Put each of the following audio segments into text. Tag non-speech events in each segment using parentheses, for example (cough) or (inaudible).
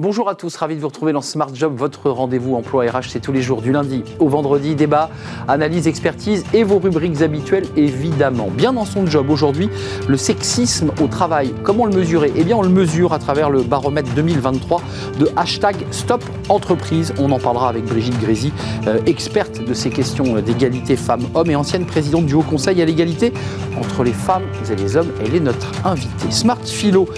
Bonjour à tous, ravi de vous retrouver dans Smart Job, votre rendez-vous emploi RH, c'est tous les jours du lundi au vendredi, débat, analyse, expertise et vos rubriques habituelles évidemment. Bien dans son job aujourd'hui, le sexisme au travail, comment le mesurer? Eh bien on le mesure à travers le baromètre 2023 de hashtag Stop Entreprise. On en parlera avec Brigitte Grézy, euh, experte de ces questions d'égalité femmes-hommes et ancienne présidente du Haut Conseil à l'égalité entre les femmes et les hommes. Elle est notre invitée. Smart Philo,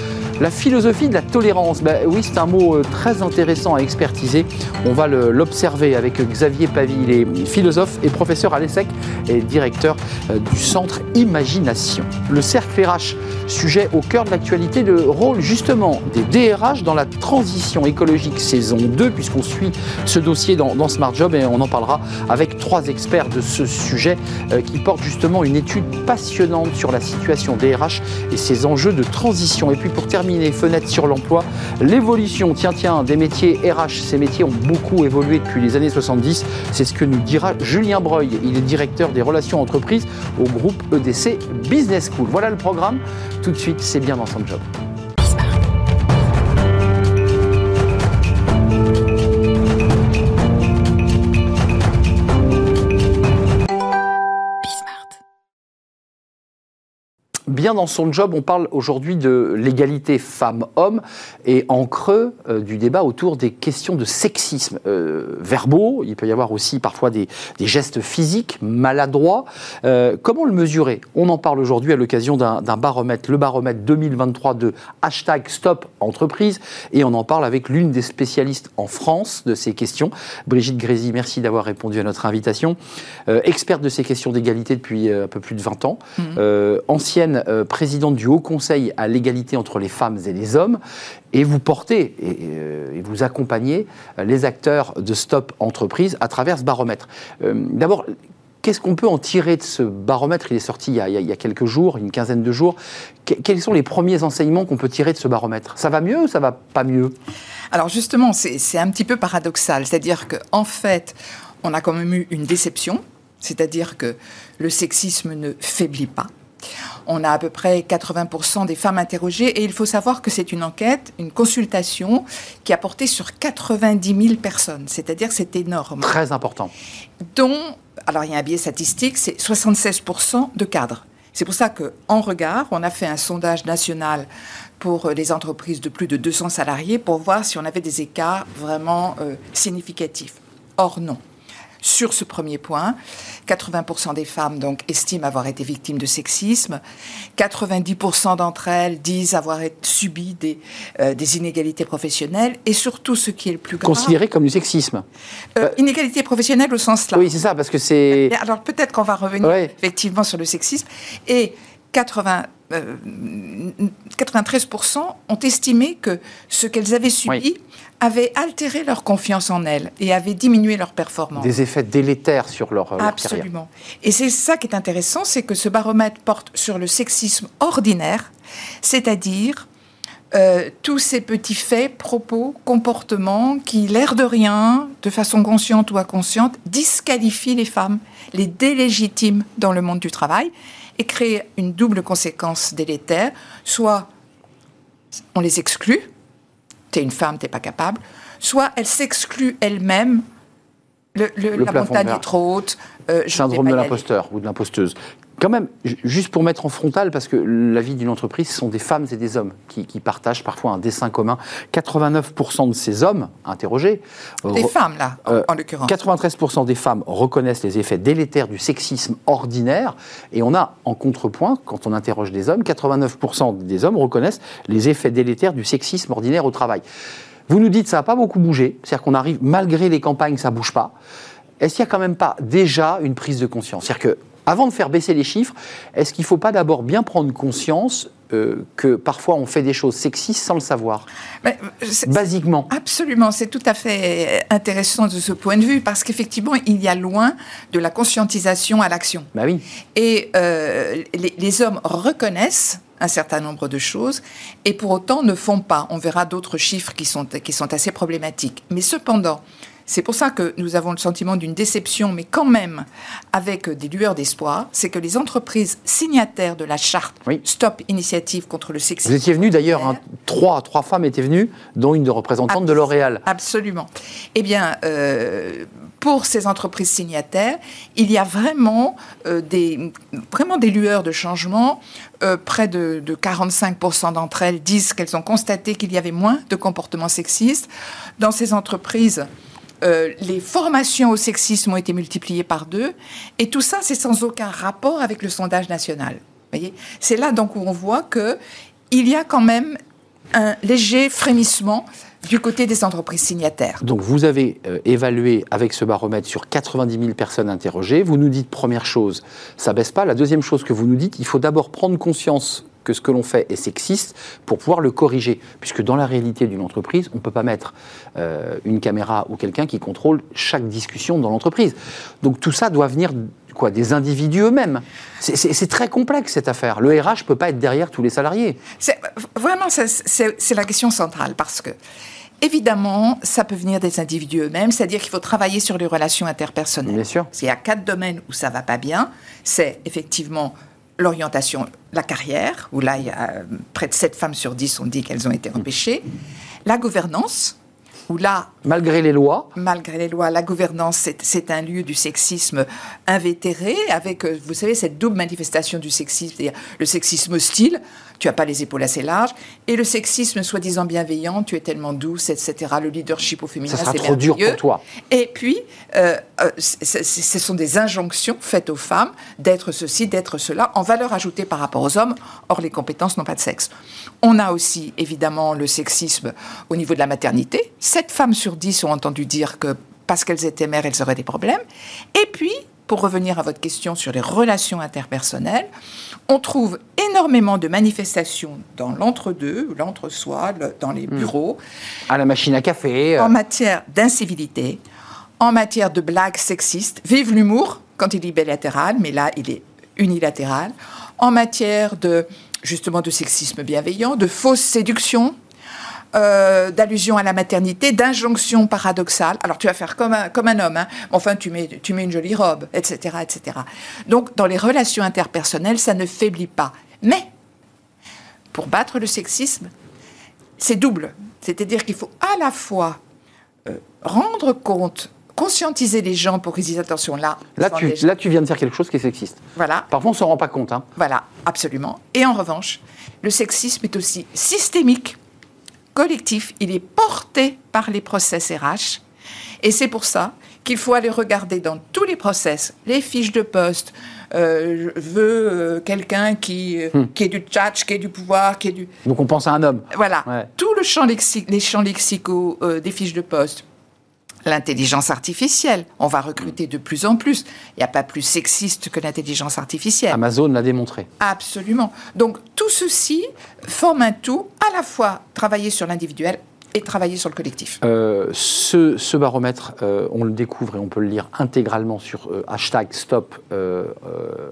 la philosophie de la tolérance. Ben oui, c'est un mot euh, très intéressant à expertiser. On va l'observer avec Xavier Pavie, il est philosophe et professeur à l'ESSEC et directeur euh, du centre Imagination. Le cercle RH, sujet au cœur de l'actualité, le rôle justement des DRH dans la transition écologique saison 2, puisqu'on suit ce dossier dans, Smart Job et on en parlera avec trois experts de ce sujet euh, qui portent justement une étude passionnante sur la situation des RH et ses enjeux de transition. Et puis pour terminer, fenêtre sur l'emploi, l'évolution tiens, tiens, des métiers RH. Ces métiers ont beaucoup évolué depuis les années 70. C'est ce que nous dira Julien Breuil. Il est directeur des relations entreprises au groupe EDC Business School. Voilà le programme. Tout de suite, c'est bien dans son job. Bien dans son job. On parle aujourd'hui de l'égalité femmes-hommes et en creux euh, du débat autour des questions de sexisme euh, verbaux. Il peut y avoir aussi parfois des, gestes physiques maladroits. Euh, comment le mesurer? On en parle aujourd'hui à l'occasion d'un baromètre, le baromètre 2023 de hashtag Stop Entreprise. Et on en parle avec l'une des spécialistes en France de ces questions, Brigitte Grézy. Merci d'avoir répondu à notre invitation. experte de ces questions d'égalité depuis un peu plus de 20 ans. Mmh. ancienne euh, présidente du Haut Conseil à l'égalité entre les femmes et les hommes, et vous portez et, euh, vous accompagnez euh, les acteurs de Stop Entreprise à travers ce baromètre. D'abord, Qu'est-ce qu'on peut en tirer de ce baromètre? Il est sorti il y, a, quelques jours, une quinzaine de jours. quels sont les premiers enseignements qu'on peut tirer de ce baromètre? Ça va mieux ou ça va pas mieux? Alors justement, c'est un petit peu paradoxal. C'est-à-dire qu'en fait, on a quand même eu une déception. C'est-à-dire que le sexisme ne faiblit pas. On a à peu près 80% des femmes interrogées et il faut savoir que c'est une enquête, une consultation qui a porté sur 90 000 personnes. C'est-à-dire que c'est énorme. Très important. Dont, alors il y a un biais statistique, c'est 76% de cadres. C'est pour ça qu'en regard, on a fait un sondage national pour les entreprises de plus de 200 salariés pour voir si on avait des écarts vraiment euh, significatifs. Or, non. Sur ce premier point, 80% des femmes donc estiment avoir été victimes de sexisme. 90% d'entre elles disent avoir subi des, euh, des, inégalités professionnelles. Et surtout, ce qui est le plus grave... Considéré comme du sexisme. Euh, euh, inégalité professionnelle au sens là. Oui, c'est ça, parce que c'est... Alors peut-être qu'on va revenir effectivement sur le sexisme. Et 80, 93% ont estimé que ce qu'elles avaient subi avait altéré leur confiance en elles et avait diminué leur performance. Des effets délétères sur leur, leur Absolument. Et c'est ça qui est intéressant, c'est que ce baromètre porte sur le sexisme ordinaire, c'est-à-dire euh, tous ces petits faits, propos, comportements qui, l'air de rien, de façon consciente ou inconsciente, disqualifient les femmes, les délégitiment dans le monde du travail et créent une double conséquence délétère. Soit on les exclut, t'es une femme, t'es pas capable, soit elle s'exclut elle-même, le, la montagne est trop haute. Euh, Syndrome de l'imposteur ou de l'imposteuse. Quand même, juste pour mettre en frontal, parce que la vie d'une entreprise, ce sont des femmes et des hommes qui, partagent parfois un dessin commun. 89% de ces hommes interrogés... Des femmes, là, en, euh, l'occurrence. 93% des femmes reconnaissent les effets délétères du sexisme ordinaire. Et on a, en contrepoint, quand on interroge des hommes, 89% des hommes reconnaissent les effets délétères du sexisme ordinaire au travail. Vous nous dites ça n'a pas beaucoup bougé, c'est-à-dire qu'on arrive, malgré les campagnes, ça ne bouge pas. Est-ce qu'il n'y a quand même pas déjà une prise de conscience? C'est-à-dire que avant de faire baisser les chiffres, est-ce qu'il ne faut pas d'abord bien prendre conscience euh, que parfois on fait des choses sexistes sans le savoir euh, Basiquement. Absolument, c'est tout à fait intéressant de ce point de vue parce qu'effectivement, il y a loin de la conscientisation à l'action. Bah oui. Et euh, les, hommes reconnaissent un certain nombre de choses et pour autant ne font pas. On verra d'autres chiffres qui sont, qui sont assez problématiques. Mais cependant, c'est pour ça que nous avons le sentiment d'une déception, mais quand même avec des lueurs d'espoir, c'est que les entreprises signataires de la charte Stop Initiative contre le sexisme. Vous étiez venu d'ailleurs, hein, trois, trois femmes étaient venues, dont une de représentante de L'Oréal. Absolument. Eh bien, euh, pour ces entreprises signataires, il y a vraiment, euh, des, vraiment des lueurs de changement. Euh, près de, 45% d'entre elles disent qu'elles ont constaté qu'il y avait moins de comportements sexistes. Dans ces entreprises, euh, les formations au sexisme ont été multipliées par deux, et tout ça, c'est sans aucun rapport avec le sondage national. C'est là donc où on voit que il y a quand même un léger frémissement du côté des entreprises signataires. Donc vous avez euh, évalué avec ce baromètre sur 90 000 personnes interrogées. Vous nous dites première chose, ça baisse pas. La deuxième chose que vous nous dites, il faut d'abord prendre conscience que ce que l'on fait est sexiste pour pouvoir le corriger. Puisque dans la réalité d'une entreprise, on ne peut pas mettre euh, une caméra ou quelqu'un qui contrôle chaque discussion dans l'entreprise. Donc tout ça doit venir quoi, des individus eux-mêmes. C'est très complexe cette affaire. Le RH ne peut pas être derrière tous les salariés. Vraiment, c'est la question centrale parce que Évidemment, ça peut venir des individus eux-mêmes, c'est-à-dire qu'il faut travailler sur les relations interpersonnelles. Bien sûr. Parce y a quatre domaines où ça va pas bien. C'est effectivement l'orientation, la carrière, où là, il y a euh, près de 7 femmes sur 10 ont dit qu'elles ont été empêchées. La gouvernance, où là... Malgré les lois Malgré les lois, la gouvernance, c'est un lieu du sexisme invétéré, avec, euh, vous savez, cette double manifestation du sexisme, c'est-à-dire le sexisme hostile, tu n'as pas les épaules assez larges, et le sexisme soi-disant bienveillant, tu es tellement douce, etc. Le leadership au féminin, c'est trop dur pour toi. Et puis, euh, euh, ce sont des injonctions faites aux femmes d'être ceci, d'être cela, en valeur ajoutée par rapport aux hommes. Or, les compétences n'ont pas de sexe. On a aussi, évidemment, le sexisme au niveau de la maternité. Sept femmes sur dix ont entendu dire que parce qu'elles étaient mères, elles auraient des problèmes. Et puis, pour revenir à votre question sur les relations interpersonnelles, on trouve énormément de manifestations dans l'entre-deux, l'entre-soi, dans les hmm. bureaux. À la machine à café. Euh. En matière d'incivilité, en matière de blagues sexistes. Vive l'humour quand il est bilatéral, mais là, il est unilatéral. En matière de, justement, de sexisme bienveillant, de fausse séduction, euh, d'allusion à la maternité, d'injonction paradoxale. Alors tu vas faire comme un, comme un homme, hein. enfin tu mets, tu mets une jolie robe, etc., etc. Donc dans les relations interpersonnelles, ça ne faiblit pas. Mais pour battre le sexisme, c'est double. C'est-à-dire qu'il faut à la fois euh, rendre compte conscientiser les gens pour qu'ils disent attention là. Là tu, là, tu viens de dire quelque chose qui est sexiste. Voilà. Parfois, on ne s'en rend pas compte. Hein. Voilà, absolument. Et en revanche, le sexisme est aussi systémique collectif, il est porté par les process RH. Et c'est pour ça qu'il faut aller regarder dans tous les process, les fiches de poste. Euh, je veux euh, quelqu'un qui, euh, hmm. qui ait du tchatch, qui ait du pouvoir, qui ait du... Donc on pense à un homme. Voilà. Tout le champ les champs lexicaux des fiches de poste l'intelligence artificielle. On va recruter de plus en plus. Il n'y a pas plus sexiste que l'intelligence artificielle. Amazon l'a démontré. Absolument. Donc tout ceci forme un tout, à la fois travailler sur l'individuel et travailler sur le collectif. Euh, ce, baromètre, euh, on le découvre et on peut le lire intégralement sur euh, hashtag stop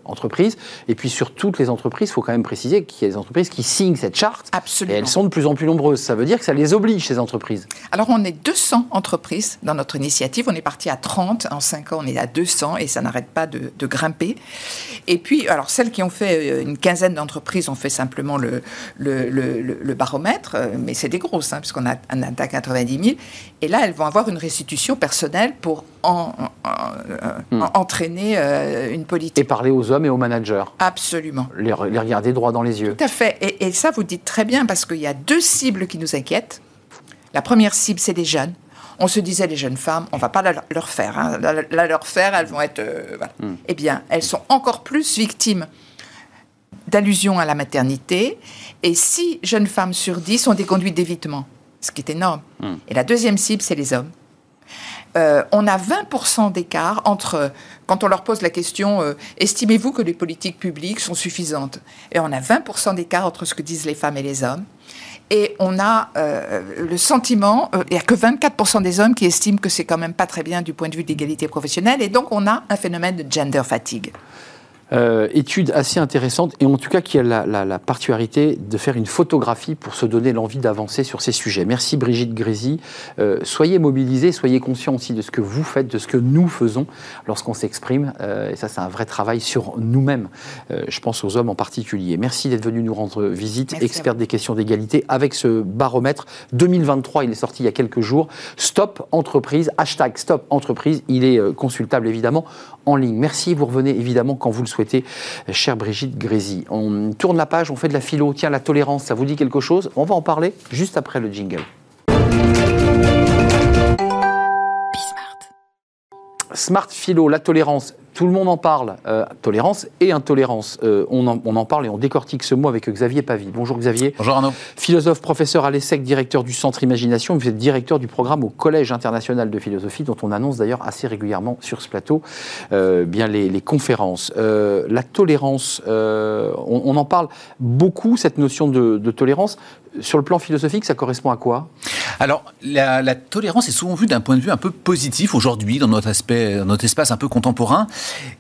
entreprise. Et puis sur toutes les entreprises, il faut quand même préciser qu'il y a des entreprises qui signent cette charte. Absolument. Et elles sont de plus en plus nombreuses. Ça veut dire que ça les oblige, ces entreprises. Alors on est 200 entreprises dans notre initiative. On est parti à 30. En 5 ans, on est à 200 et ça n'arrête pas de, grimper. Et puis, alors celles qui ont fait une quinzaine d'entreprises ont fait simplement le, le, le, baromètre. Mais c'est des grosses, hein, puisqu'on a un à 90 000. Et là, elles vont avoir une restitution personnelle pour en, hmm. entraîner euh, une politique. Et parler aux hommes et aux managers. Absolument. Les, regarder droit dans les yeux. Tout à fait. Et, ça, vous dites très bien, parce qu'il y a deux cibles qui nous inquiètent. La première cible, c'est les jeunes. On se disait, les jeunes femmes, on va pas leur faire. Hein. La, leur faire, elles vont être... Euh, hmm. Eh bien, elles sont encore plus victimes d'allusions à la maternité. Et six jeunes femmes sur dix ont des conduites d'évitement ce qui est énorme. Hmm. Et la deuxième cible, c'est les hommes. Euh, on a 20% d'écart entre, quand on leur pose la question, euh, estimez-vous que les politiques publiques sont suffisantes? Et on a 20% d'écart entre ce que disent les femmes et les hommes. Et on a euh, le sentiment, il n'y a que 24% des hommes qui estiment que c'est quand même pas très bien du point de vue de l'égalité professionnelle. Et donc on a un phénomène de gender fatigue. Euh, étude assez intéressante et en tout cas qui a la, particularité de faire une photographie pour se donner l'envie d'avancer sur ces sujets. Merci Brigitte Grézy. Euh, soyez mobilisés, soyez conscients aussi de ce que vous faites, de ce que nous faisons lorsqu'on s'exprime. Euh, et ça, c'est un vrai travail sur nous-mêmes. je pense aux hommes en particulier. Merci d'être venu nous rendre visite, expert des questions d'égalité, avec ce baromètre 2023. Il est sorti il y a quelques jours. Stop entreprise, hashtag Stop entreprise. Il est consultable évidemment en ligne. Merci, vous revenez évidemment quand vous le souhaitez, chère Brigitte Grézy. On tourne la page, on fait de la philo. Tiens, la tolérance, ça vous dit quelque chose? On va en parler juste après le jingle. Smart Philo, la tolérance, tout le monde en parle, euh, tolérance et intolérance. Euh, on, en, parle et on décortique ce mot avec Xavier Pavie. Bonjour Xavier. Bonjour Arnaud. Philosophe, professeur à l'ESSEC, directeur du Centre Imagination. Vous êtes directeur du programme au Collège international de philosophie, dont on annonce d'ailleurs assez régulièrement sur ce plateau euh, bien les, conférences. la tolérance, on, en parle beaucoup, cette notion de, de tolérance. Sur le plan philosophique, ça correspond à quoi? Alors, la, tolérance est souvent vue d'un point de vue un peu positif aujourd'hui dans notre aspect, dans notre espace un peu contemporain.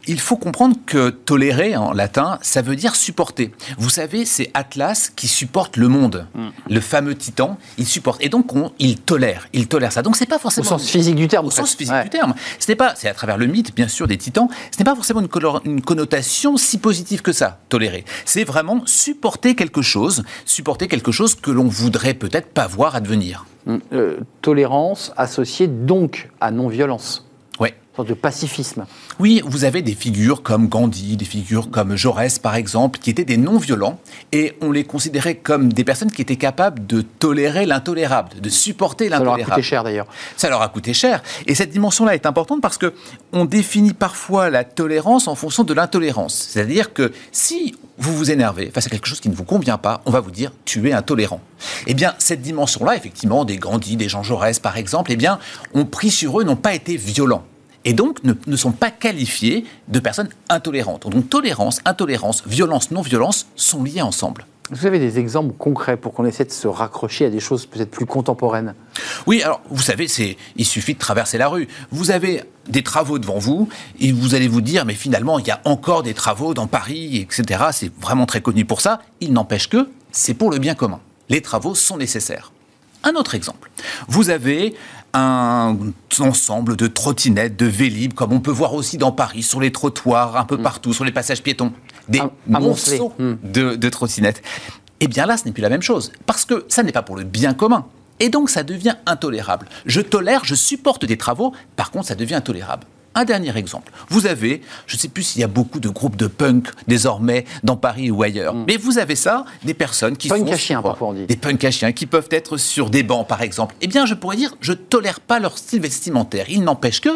Il faut comprendre que tolérer en latin, ça veut dire supporter. Vous savez, c'est Atlas qui supporte le monde, mm. le fameux titan. Il supporte et donc il tolère, il tolère ça. Donc c'est pas forcément au sens physique du terme. Au sens physique du terme. Ce n'est pas, c'est à travers le mythe bien sûr des titans. Ce n'est pas forcément une, une connotation si positive que ça. Tolérer, c'est vraiment supporter quelque chose, supporter quelque chose que l'on voudrait peut-être pas voir advenir. Euh, tolérance associée donc à non-violence. Sorte de pacifisme. Oui, vous avez des figures comme Gandhi, des figures comme Jaurès par exemple, qui étaient des non-violents et on les considérait comme des personnes qui étaient capables de tolérer l'intolérable, de supporter l'intolérable. Ça leur a coûté cher d'ailleurs. Ça leur a coûté cher. Et cette dimension-là est importante parce que on définit parfois la tolérance en fonction de l'intolérance. C'est-à-dire que si vous vous énervez face à quelque chose qui ne vous convient pas, on va vous dire tu es intolérant. Eh bien, cette dimension-là, effectivement, des Gandhi, des Jean Jaurès par exemple, eh bien, ont pris sur eux, n'ont pas été violents et donc ne, sont pas qualifiés de personnes intolérantes. Donc tolérance, intolérance, violence, non-violence sont liés ensemble. Vous avez des exemples concrets pour qu'on essaie de se raccrocher à des choses peut-être plus contemporaines? Oui, alors vous savez, il suffit de traverser la rue. Vous avez des travaux devant vous et vous allez vous dire, mais finalement, il y a encore des travaux dans Paris, etc. C'est vraiment très connu pour ça. Il n'empêche que c'est pour le bien commun. Les travaux sont nécessaires. Un autre exemple. Vous avez un ensemble de trottinettes, de vélib, comme on peut voir aussi dans Paris, sur les trottoirs, un peu mm. partout, sur les passages piétons. Des monceaux mm. de, de trottinettes. Eh bien là, ce n'est plus la même chose. Parce que ça n'est pas pour le bien commun. Et donc, ça devient intolérable. Je tolère, je supporte des travaux, par contre, ça devient intolérable. Un dernier exemple. Vous avez, je ne sais plus s'il y a beaucoup de groupes de punk désormais dans Paris ou ailleurs, mm. mais vous avez ça, des personnes qui punk sont... parfois on dit. Des punks à chiens qui peuvent être sur des bancs, par exemple. Eh bien, je pourrais dire, je tolère pas leur style vestimentaire. Il n'empêche que,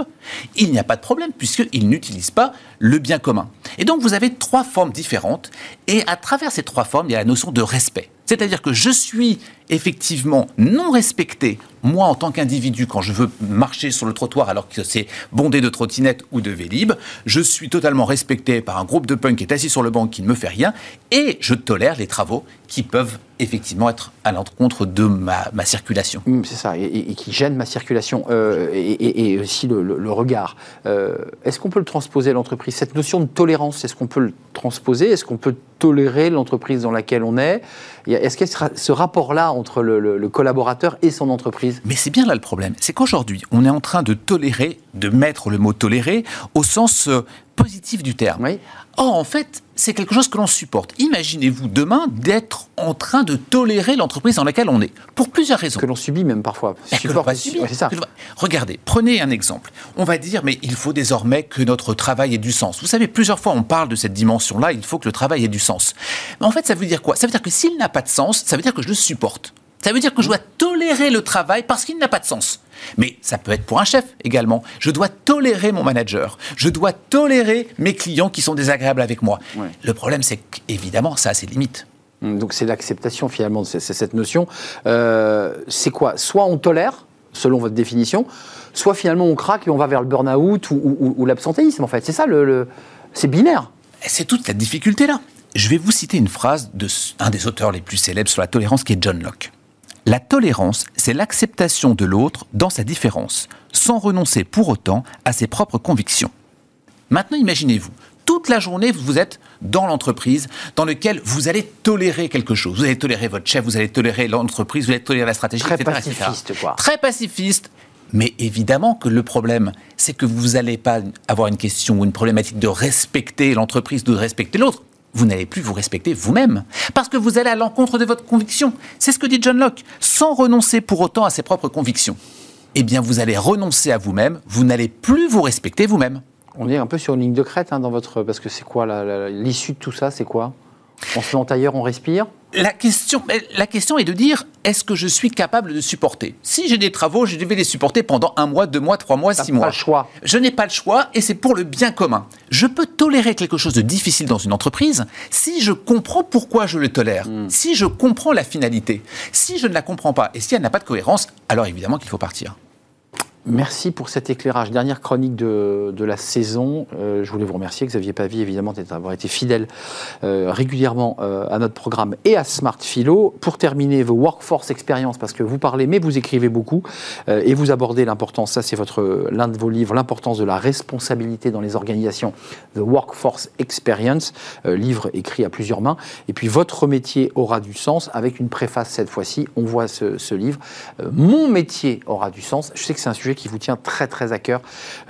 il n'y a pas de problème, puisqu'ils n'utilisent pas le bien commun. Et donc, vous avez trois formes différentes, et à travers ces trois formes, il y a la notion de respect. C'est-à-dire que je suis effectivement non respecté, moi en tant qu'individu, quand je veux marcher sur le trottoir alors que c'est bondé de trottinettes ou de vélib, je suis totalement respecté par un groupe de punk qui est assis sur le banc qui ne me fait rien, et je tolère les travaux qui peuvent effectivement être à l'encontre de ma, circulation. Mmh, c'est ça, et, qui gênent ma circulation, euh, et, aussi le, regard. Euh, est-ce qu'on peut le transposer à l'entreprise? Cette notion de tolérance, est-ce qu'on peut le transposer? Est-ce qu'on peut tolérer l'entreprise dans laquelle on est? Est-ce qu'il y a ce rapport-là entre le, collaborateur et son entreprise? Mais c'est bien là le problème. C'est qu'aujourd'hui, on est en train de tolérer, de mettre le mot tolérer au sens euh, positif du terme. Oui. Or, en fait, c'est quelque chose que l'on supporte. Imaginez-vous demain d'être en train de tolérer l'entreprise dans laquelle on est, pour plusieurs raisons. Que l'on subit même parfois. c'est ça. Regardez, prenez un exemple. On va dire, mais il faut désormais que notre travail ait du sens. Vous savez, plusieurs fois on parle de cette dimension-là, il faut que le travail ait du sens. Mais en fait, ça veut dire quoi? Ça veut dire que s'il n'a pas de sens, ça veut dire que je le supporte. Ça veut dire que je dois tolérer le travail parce qu'il n'a pas de sens. Mais ça peut être pour un chef également. Je dois tolérer mon manager. Je dois tolérer mes clients qui sont désagréables avec moi. Le problème, c'est qu'évidemment, ça a ses limites. Hum, donc c'est l'acceptation finalement de cette notion. Euh, c'est quoi? Soit on tolère, selon votre définition, soit finalement on craque et on va vers le burn-out ou, l'absentéisme en fait. C'est ça, le, c'est binaire. C'est toute la difficulté là. Je vais vous citer une phrase de un des auteurs les plus célèbres sur la tolérance qui est John Locke. La tolérance, c'est l'acceptation de l'autre dans sa différence, sans renoncer pour autant à ses propres convictions. Maintenant, imaginez-vous, tout toute la journée, vous êtes dans l'entreprise dans lequel vous allez tolérer quelque chose. Vous allez tolérer votre chef, vous allez tolérer l'entreprise, vous allez tolérer la stratégie, Très etc., pacifiste, quoi. Très pacifiste. Mais évidemment que le problème, c'est que vous n'allez pas avoir une question ou une problématique de respecter l'entreprise, de respecter l'autre. Vous n'allez plus vous respecter vous-même. Parce que vous allez à l'encontre de votre conviction. C'est ce que dit John Locke. Sans renoncer pour autant à ses propres convictions. Eh bien, vous allez renoncer à vous-même. Vous n'allez plus vous respecter vous-même. On est un peu sur une ligne de crête hein, dans votre. Parce que c'est quoi l'issue de tout ça C'est quoi? On se tailleur, on respire La question, la question est de dire est-ce que je suis capable de supporter? Si j'ai des travaux, je vais les supporter pendant un mois, deux mois, trois mois, six pas mois. le choix. Je n'ai pas le choix et c'est pour le bien commun. Je peux tolérer quelque chose de difficile dans une entreprise si je comprends pourquoi je le tolère, Hmm. si je comprends la finalité. Si je ne la comprends pas et si elle n'a pas de cohérence, alors évidemment qu'il faut partir. Merci pour cet éclairage. Dernière chronique de, de la saison. Euh, je voulais vous remercier, Xavier Pavie, évidemment, d'avoir été fidèle euh, régulièrement euh, à notre programme et à Smart Philo. Pour terminer, vos Workforce Experience, parce que vous parlez, mais vous écrivez beaucoup et vous abordez l'importance, ça c'est l'un de vos livres, l'importance de la responsabilité dans les organisations, The Workforce Experience, livre écrit à plusieurs mains. Et puis votre métier aura du sens, avec une préface cette fois-ci. On voit ce, livre. Mon métier aura du sens. Je sais que c'est un sujet qui vous tient très très à cœur,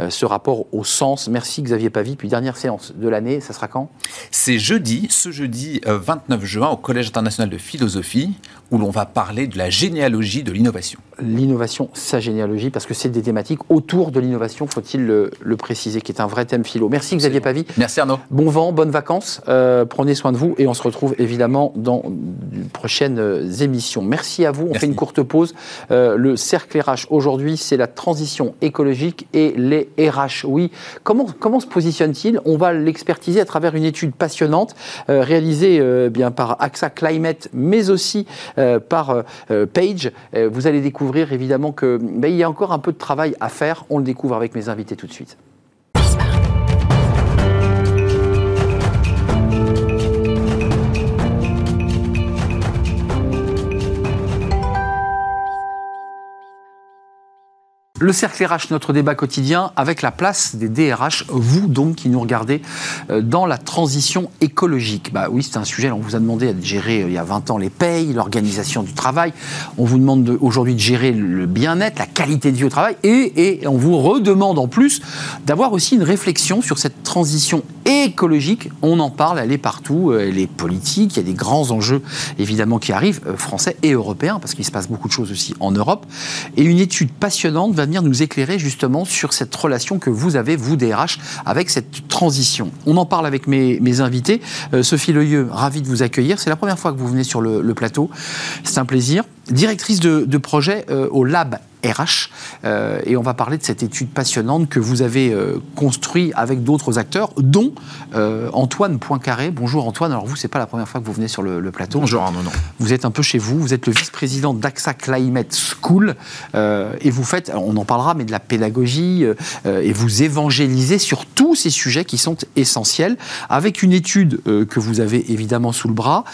euh, ce rapport au sens. Merci Xavier Pavie. Puis dernière séance de l'année, ça sera quand? C'est jeudi, ce jeudi euh, 29 juin, au Collège international de philosophie, où l'on va parler de la généalogie de l'innovation. L'innovation, sa généalogie, parce que c'est des thématiques autour de l'innovation, faut-il le, le préciser, qui est un vrai thème philo. Merci Xavier Pavie. Merci Arnaud. Bon vent, bonnes vacances, euh, prenez soin de vous et on se retrouve évidemment dans de prochaines euh, émissions. Merci à vous, on Merci. fait une courte pause. Euh, le cercle RH aujourd'hui, c'est la transition écologique et les RH. Oui, comment, comment se positionne-t-il? On va l'expertiser à travers une étude passionnante euh, réalisée euh, bien par AXA Climate, mais aussi euh, par Page. Vous allez découvrir évidemment que ben, il y a encore un peu de travail à faire. On le découvre avec mes invités tout de suite. Le cercle RH, notre débat quotidien, avec la place des DRH, vous donc qui nous regardez euh, dans la transition écologique. Bah oui, c'est un sujet, on vous a demandé de gérer euh, il y a 20 ans les payes, l'organisation du travail. On vous demande de- aujourd'hui de gérer le bien-être, la qualité de vie au travail, et, et on vous redemande en plus d'avoir aussi une réflexion sur cette transition écologique. On en parle, elle est partout, euh, elle est politique, il y a des grands enjeux évidemment qui arrivent, euh, français et européens, parce qu'il se passe beaucoup de choses aussi en Europe. Et une étude passionnante va venir nous éclairer justement sur cette relation que vous avez, vous DRH, avec cette transition. On en parle avec mes, invités. Euh, Sophie Leyeux, ravie de vous accueillir. C'est la première fois que vous venez sur le, plateau. C'est un plaisir. Directrice de, de projet au Lab RH. Euh, et on va parler de cette étude passionnante que vous avez euh, construite avec d'autres acteurs, dont euh, Antoine Poincaré. Bonjour Antoine. Alors vous, c'est pas la première fois que vous venez sur le, le plateau. Bonjour Arnaud, non. Vous êtes un peu chez vous, vous êtes le vice-président d'AXA Climate School euh, et vous faites, on en parlera, mais de la pédagogie et vous évangélisez sur tous ces sujets qui sont essentiels avec une étude que vous avez évidemment sous le bras,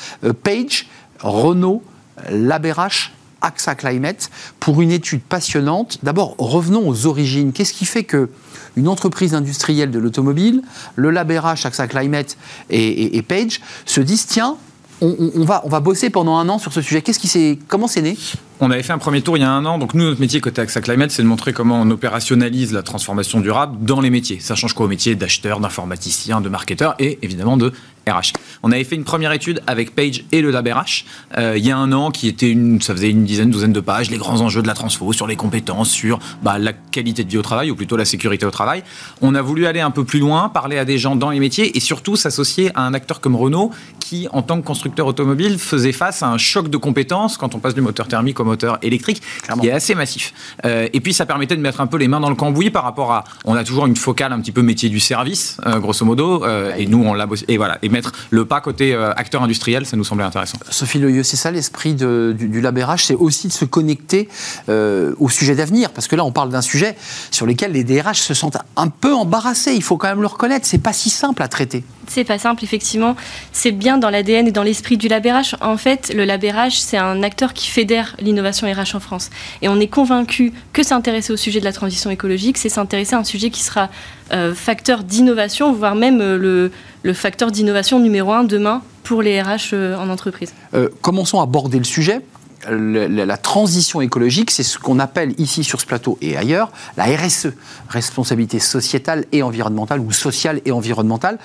Page, Renault, Laberache, AXA Climate, pour une étude passionnante. D'abord, revenons aux origines. Qu'est-ce qui fait que une entreprise industrielle de l'automobile, le Laberache, AXA Climate et, Page se disent tiens, on, va, bosser pendant un an sur ce sujet. Qu'est-ce qui comment c'est né? On avait fait un premier tour il y a un an. Donc, nous, notre métier côté AXA Climate, c'est de montrer comment on opérationnalise la transformation durable dans les métiers. Ça change quoi au métier d'acheteur, d'informaticien, de marketeur et évidemment de RH. On avait fait une première étude avec Page et le Lab RH euh, il y a un an qui était une, ça faisait une dizaine, douzaine de pages, les grands enjeux de la transfo sur les compétences, sur bah, la qualité de vie au travail ou plutôt la sécurité au travail. On a voulu aller un peu plus loin, parler à des gens dans les métiers et surtout s'associer à un acteur comme Renault qui, en tant que constructeur automobile, faisait face à un choc de compétences quand on passe du moteur thermique au moteur électrique, Clairement. qui est assez massif. Euh, et puis ça permettait de mettre un peu les mains dans le cambouis par rapport à, on a toujours une focale un petit peu métier du service, euh, grosso modo, euh, et nous on l'a et voilà, et mettre le pas côté acteur industriel, ça nous semblait intéressant. Sophie Leyeux, c'est ça l'esprit du, du labérage, c'est aussi de se connecter au sujet d'avenir, parce que là on parle d'un sujet sur lequel les DRH se sentent un peu embarrassés. Il faut quand même le reconnaître, c'est pas si simple à traiter. C'est pas simple, effectivement. C'est bien dans l'ADN et dans l'esprit du LabRH. En fait, le LabRH, c'est un acteur qui fédère l'innovation RH en France. Et on est convaincu que s'intéresser au sujet de la transition écologique, c'est s'intéresser à un sujet qui sera euh, facteur d'innovation, voire même euh, le, le, facteur d'innovation numéro un demain pour les RH euh, en entreprise. commençons à aborder le sujet la transition écologique, c'est ce qu'on appelle ici sur ce plateau et ailleurs la RSE, responsabilité sociétale et environnementale ou sociale et environnementale.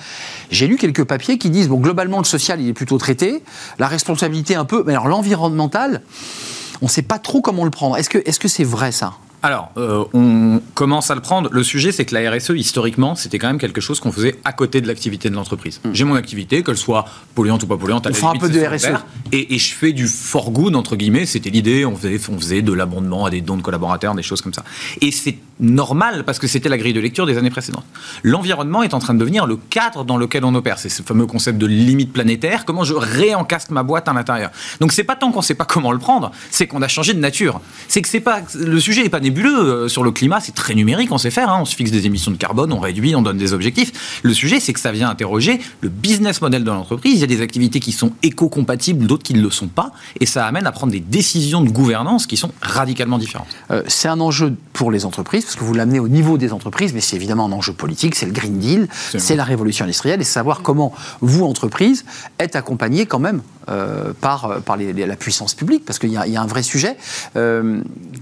J'ai lu quelques papiers qui disent bon globalement le social il est plutôt traité, la responsabilité un peu, mais alors l'environnemental, on ne sait pas trop comment le prendre. Est-ce que est-ce que c'est vrai ça? Alors, euh, on commence à le prendre. Le sujet, c'est que la RSE, historiquement, c'était quand même quelque chose qu'on faisait à côté de l'activité de l'entreprise. Hmm. J'ai mon activité, qu'elle soit polluante ou pas polluante. On fait un peu de RSE. Et, je fais du for good, entre guillemets. C'était l'idée. On faisait, on faisait de l'abondement à des dons de collaborateurs, des choses comme ça. Et c'est normal parce que c'était la grille de lecture des années précédentes. L'environnement est en train de devenir le cadre dans lequel on opère. C'est ce fameux concept de limite planétaire. Comment je réencastre ma boîte à l'intérieur. Donc, c'est pas tant qu'on sait pas comment le prendre, c'est qu'on a changé de nature. C'est que c'est pas, le sujet n'est pas euh, sur le climat, c'est très numérique, on sait faire. Hein. on se fixe des émissions de carbone, on réduit, on donne des objectifs. Le sujet, c'est que ça vient interroger le business model de l'entreprise. Il y a des activités qui sont éco-compatibles, d'autres qui ne le sont pas. Et ça amène à prendre des décisions de gouvernance qui sont radicalement différentes. Euh, c'est un enjeu pour les entreprises, parce que vous l'amenez au niveau des entreprises, mais c'est évidemment un enjeu politique. C'est le Green Deal, c'est la révolution industrielle, et savoir comment vous, entreprise, êtes accompagné quand même euh, par, la puissance publique, parce qu'il y, a un vrai sujet.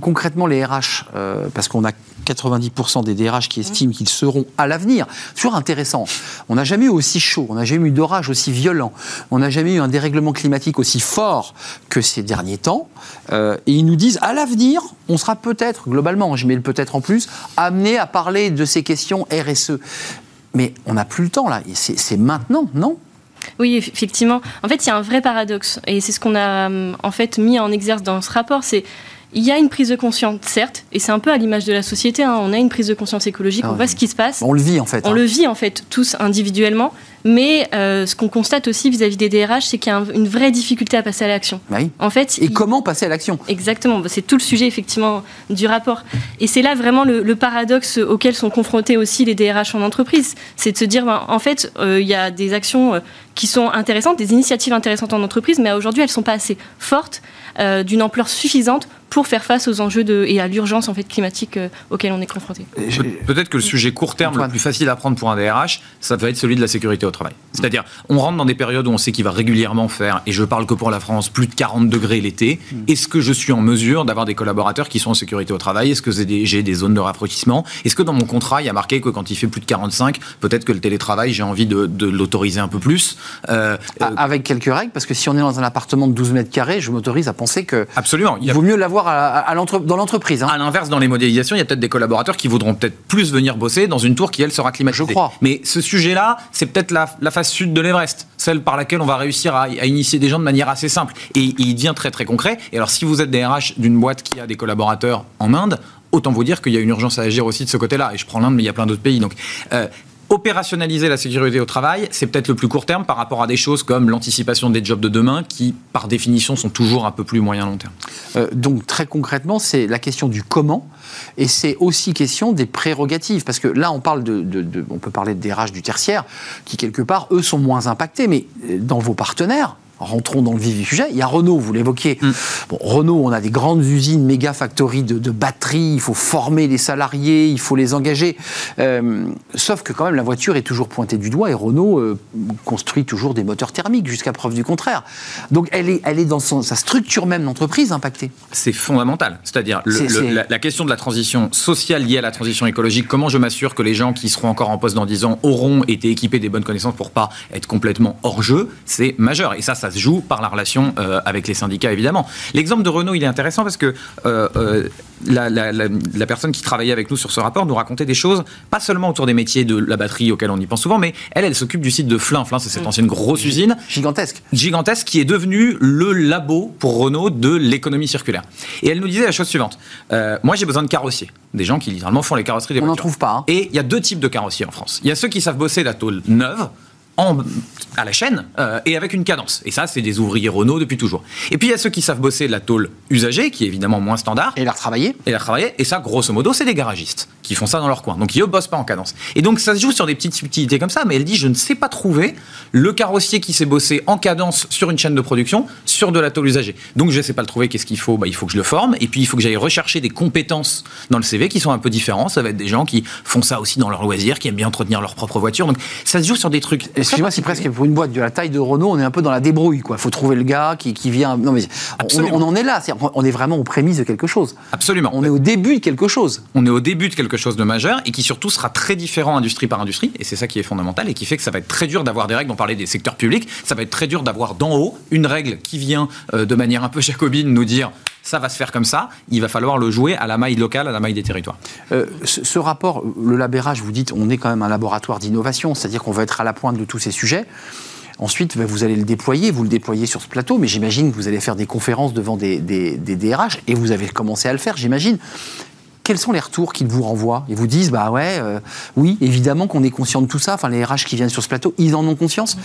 concrètement, les RH euh, parce qu'on a 90% des DRH qui estiment qu'ils seront à l'avenir. Toujours intéressant. On n'a jamais eu aussi chaud, on n'a jamais eu d'orage aussi violent, on n'a jamais eu un dérèglement climatique aussi fort que ces derniers temps. Euh, et ils nous disent, à l'avenir, on sera peut-être, globalement, je mets le peut-être en plus, amené à parler de ces questions RSE. Mais on n'a plus le temps là, c'est maintenant, non? Oui, effectivement. En fait, il y a un vrai paradoxe, et c'est ce qu'on a en fait mis en exerce dans ce rapport. C'est il y a une prise de conscience, certes, et c'est un peu à l'image de la société. Hein. on a une prise de conscience écologique, on ah voit ce qui se passe. On le vit en fait. On hein. le vit en fait tous individuellement, mais euh, ce qu'on constate aussi vis-à-vis des DRH, c'est qu'il y a une vraie difficulté à passer à l'action. Oui. En fait. Et comment passer à l'action? Exactement. Bah, c'est tout le sujet effectivement du rapport. Et c'est là vraiment le, paradoxe auquel sont confrontés aussi les DRH en entreprise, c'est de se dire, ben, en fait, euh, il y a des actions euh, qui sont intéressantes, des initiatives intéressantes en entreprise, mais aujourd'hui elles sont pas assez fortes, d'une ampleur suffisante pour faire face aux enjeux de, et à l'urgence en fait climatique euh, auquel on est confronté. Peut-être que le sujet court terme le plus facile à prendre pour un DRH, ça va être celui de la sécurité au travail. C'est-à-dire, on rentre dans des périodes où on sait qu'il va régulièrement faire, et je parle que pour la France, plus de 40 degrés l'été. Mm. Est-ce que je suis en mesure d'avoir des collaborateurs qui sont en sécurité au travail? Est-ce que j'ai des zones de rafraîchissement? Est-ce que dans mon contrat, il y a marqué que quand il fait plus de 45, peut-être que le télétravail, j'ai envie de, l'autoriser un peu plus? Euh, euh, Avec quelques règles, parce que si on est dans un appartement de 12 mètres carrés, je m'autorise à penser que Absolument. il vaut mieux l'avoir à, dans l'entreprise. Hein. À l'inverse, dans les modélisations, il y a peut-être des collaborateurs qui voudront peut-être plus venir bosser dans une tour qui, elle, sera climatisée. Je crois. Mais ce sujet-là, c'est peut-être la, face sud de l'Everest, celle par laquelle on va réussir à, initier des gens de manière assez simple. Et, il devient très très concret. Et alors, si vous êtes des RH d'une boîte qui a des collaborateurs en Inde, autant vous dire qu'il y a une urgence à agir aussi de ce côté-là. Et je prends l'Inde, mais il y a plein d'autres pays. Donc, euh, opérationnaliser la sécurité au travail, c'est peut-être le plus court terme par rapport à des choses comme l'anticipation des jobs de demain, qui, par définition, sont toujours un peu plus moyen-long terme. Euh, donc, très concrètement, c'est la question du comment, et c'est aussi question des prérogatives, parce que là, on parle de, on peut parler des RH du tertiaire, qui quelque part, eux, sont moins impactés, mais euh, dans vos partenaires, rentrons dans le vif du sujet. Il y a Renault, vous l'évoquiez. Mm. Bon, Renault, on a des grandes usines, méga factories de, batteries, il faut former les salariés, il faut les engager. Euh, sauf que quand même, la voiture est toujours pointée du doigt et Renault euh, construit toujours des moteurs thermiques, jusqu'à preuve du contraire. Donc elle est, elle est dans sa structure même d'entreprise impactée. C'est fondamental. C'est-à-dire la, la, question de la transition sociale liée à la transition écologique, comment je m'assure que les gens qui seront encore en poste dans 10 ans auront été équipés des bonnes connaissances pour pas être complètement hors jeu, c'est majeur. Et ça, ça se joue par la relation euh, avec les syndicats, évidemment. L'exemple de Renault, il est intéressant parce que euh, euh, la, personne qui travaillait avec nous sur ce rapport nous racontait des choses, pas seulement autour des métiers de la batterie auxquels on y pense souvent, mais elle, elle s'occupe du site de Flin. Flin, c'est cette mmh. ancienne grosse usine. Gigantesque. Gigantesque, qui est devenue le labo pour Renault de l'économie circulaire. Et elle nous disait la chose suivante. moi, j'ai besoin de carrossiers. Des gens qui littéralement font les carrosseries des on voitures. On n'en trouve pas. Hein. Et il y a deux types de carrossiers en France. Il y a ceux qui savent bosser la tôle neuve, à la chaîne euh, et avec une cadence. Et ça, c'est des ouvriers Renault depuis toujours. Et puis il y a ceux qui savent bosser la tôle usagée, qui est évidemment moins standard. Et la retravailler. Et la retravailler. Et ça, grosso modo, c'est des garagistes. Qui font ça dans leur coin. Donc, ils ne bossent pas en cadence. Et donc, ça se joue sur des petites subtilités comme ça, mais elle dit, je ne sais pas trouver le carrossier qui s'est bossé en cadence sur une chaîne de production, sur de la tôle usagée. Donc, je ne sais pas le trouver, qu'est-ce qu'il faut? Bah, Il faut que je le forme, et puis il faut que j'aille rechercher des compétences dans le CV qui sont un peu différents. Ça va être des gens qui font ça aussi dans leur loisir, qui aiment bien entretenir leur propre voiture. Donc, ça se joue sur des trucs. Excusez-moi, c'est presque pour une boîte de la taille de Renault, on est un peu dans la débrouille. Il faut trouver le gars qui, qui vient. Non, mais on, on, en est là. Est on est vraiment aux prémices de quelque chose. Absolument. On est au début de quelque chose. On est au début de quelque chose de majeur et qui surtout sera très différent industrie par industrie. Et c'est ça qui est fondamental et qui fait que ça va être très dur d'avoir des règles. On parlait des secteurs publics. Ça va être très dur d'avoir d'en haut une règle qui vient euh, de manière un peu jacobine nous dire ça va se faire comme ça. Il va falloir le jouer à la maille locale, à la maille des territoires. Euh, ce, rapport, le labérage, vous dites, on est quand même un laboratoire d'innovation, c'est-à-dire qu'on va être à la pointe de tous ces sujets. Ensuite, ben, vous allez le déployer, vous le déployez sur ce plateau, mais j'imagine que vous allez faire des conférences devant des, des, des DRH, et vous avez commencé à le faire, j'imagine quels sont les retours qu'ils vous renvoient Ils vous disent, bah ouais, euh, oui, évidemment qu'on est conscient de tout ça. Enfin, les RH qui viennent sur ce plateau, ils en ont conscience.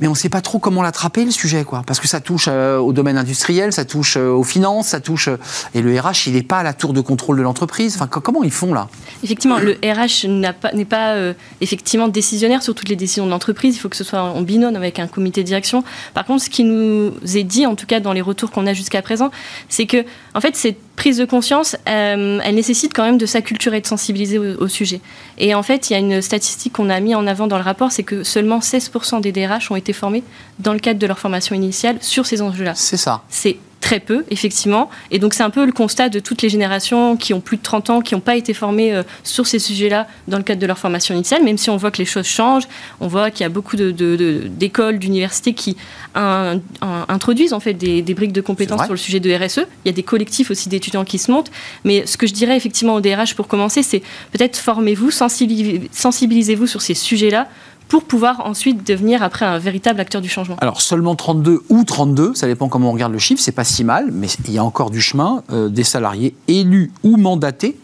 Mais on ne sait pas trop comment l'attraper, le sujet, quoi. Parce que ça touche euh, au domaine industriel, ça touche euh, aux finances, ça touche. Euh, et le RH, il n'est pas à la tour de contrôle de l'entreprise. Enfin, comment ils font, là? Effectivement, le RH n'est pas, effectivement décisionnaire sur toutes les décisions de l'entreprise. Il faut que ce soit en binôme avec un comité de direction. Par contre, ce qui nous est dit, en tout cas dans les retours qu'on a jusqu'à présent, c'est que, en fait, cette prise de conscience, elle nécessite quand même de s'acculturer de sensibiliser au, au, sujet. Et en fait, il y a une statistique qu'on a mis en avant dans le rapport, c'est que seulement 16% des DRH ont été formés dans le cadre de leur formation initiale sur ces enjeux-là. C'est ça. C'est très peu, effectivement. Et donc, c'est un peu le constat de toutes les générations qui ont plus de 30 ans, qui n'ont pas été formées euh, sur ces sujets-là dans le cadre de leur formation initiale, même si on voit que les choses changent. On voit qu'il y a beaucoup d'écoles, d'universités qui un, un, introduisent en fait des, des briques de compétences sur le sujet de RSE. Il y a des collectifs aussi d'étudiants qui se montent. Mais ce que je dirais effectivement au DRH pour commencer, c'est peut-être formez-vous, sensibilisez-vous sur ces sujets-là pour pouvoir ensuite devenir après un véritable acteur du changement. Alors seulement 32 ou 32, ça dépend comment on regarde le chiffre, c'est pas si mal, mais il y a encore du chemin euh, des salariés élus ou mandatés.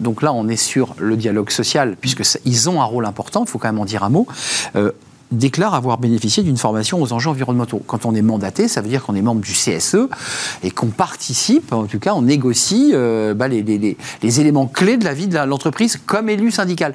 Donc là, on est sur le dialogue social, puisque ils ont un rôle important, il faut quand même en dire un mot. Euh, déclare avoir bénéficié d'une formation aux enjeux environnementaux. Quand on est mandaté, ça veut dire qu'on est membre du CSE et qu'on participe, en tout cas, on négocie euh, bah, les, les, les, éléments clés de la vie de l'entreprise comme élu syndical